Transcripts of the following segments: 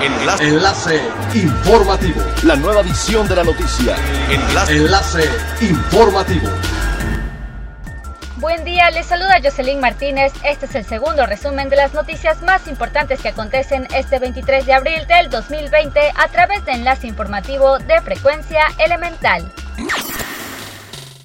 Enlace. Enlace informativo. La nueva edición de la noticia. Enlace. Enlace informativo. Buen día, les saluda Jocelyn Martínez. Este es el segundo resumen de las noticias más importantes que acontecen este 23 de abril del 2020 a través de enlace informativo de frecuencia elemental.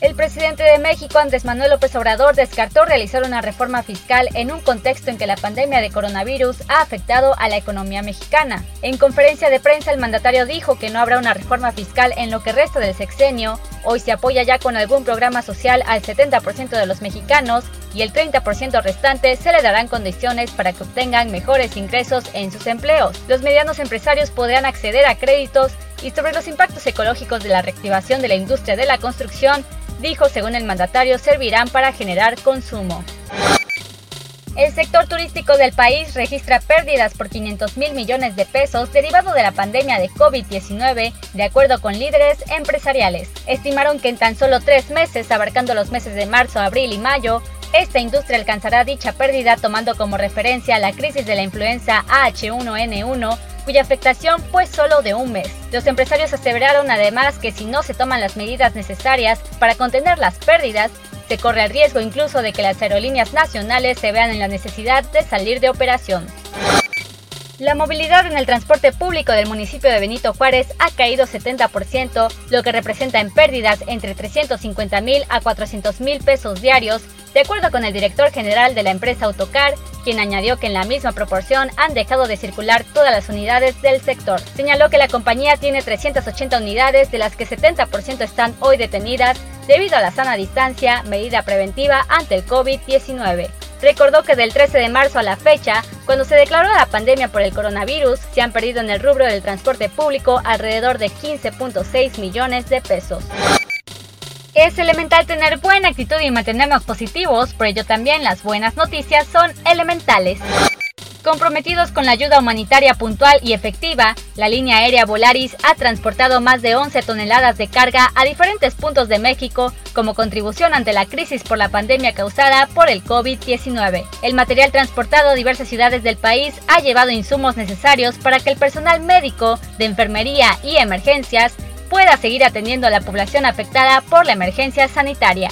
El presidente de México, Andrés Manuel López Obrador, descartó realizar una reforma fiscal en un contexto en que la pandemia de coronavirus ha afectado a la economía mexicana. En conferencia de prensa, el mandatario dijo que no habrá una reforma fiscal en lo que resta del sexenio. Hoy se apoya ya con algún programa social al 70% de los mexicanos y el 30% restante se le darán condiciones para que obtengan mejores ingresos en sus empleos. Los medianos empresarios podrán acceder a créditos y sobre los impactos ecológicos de la reactivación de la industria de la construcción, dijo según el mandatario, servirán para generar consumo. El sector turístico del país registra pérdidas por 500 mil millones de pesos derivado de la pandemia de COVID-19, de acuerdo con líderes empresariales. Estimaron que en tan solo tres meses, abarcando los meses de marzo, abril y mayo, esta industria alcanzará dicha pérdida tomando como referencia la crisis de la influenza H1N1 cuya afectación fue solo de un mes. Los empresarios aseveraron además que si no se toman las medidas necesarias para contener las pérdidas, se corre el riesgo incluso de que las aerolíneas nacionales se vean en la necesidad de salir de operación. La movilidad en el transporte público del municipio de Benito Juárez ha caído 70%, lo que representa en pérdidas entre 350 mil a 400 mil pesos diarios, de acuerdo con el director general de la empresa Autocar, quien añadió que en la misma proporción han dejado de circular todas las unidades del sector. Señaló que la compañía tiene 380 unidades, de las que 70% están hoy detenidas debido a la sana distancia, medida preventiva ante el COVID-19. Recordó que del 13 de marzo a la fecha, cuando se declaró la pandemia por el coronavirus, se han perdido en el rubro del transporte público alrededor de 15.6 millones de pesos. Es elemental tener buena actitud y mantenernos positivos, por ello también las buenas noticias son elementales. Comprometidos con la ayuda humanitaria puntual y efectiva, la línea aérea Volaris ha transportado más de 11 toneladas de carga a diferentes puntos de México como contribución ante la crisis por la pandemia causada por el COVID-19. El material transportado a diversas ciudades del país ha llevado insumos necesarios para que el personal médico, de enfermería y emergencias pueda seguir atendiendo a la población afectada por la emergencia sanitaria.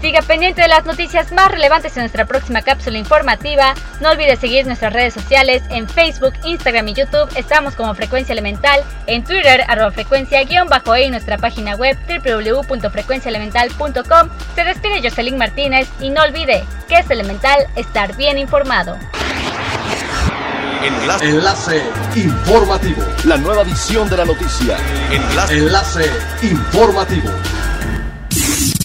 Siga pendiente de las noticias más relevantes en nuestra próxima cápsula informativa. No olvide seguir nuestras redes sociales en Facebook, Instagram y YouTube. Estamos como Frecuencia Elemental. En Twitter, arroba frecuencia guion bajo e y nuestra página web www.frecuenciaelemental.com. Se despide Jocelyn Martínez y no olvide que es elemental estar bien informado. Enlace. Enlace informativo. La nueva edición de la noticia. Enlace. Enlace informativo.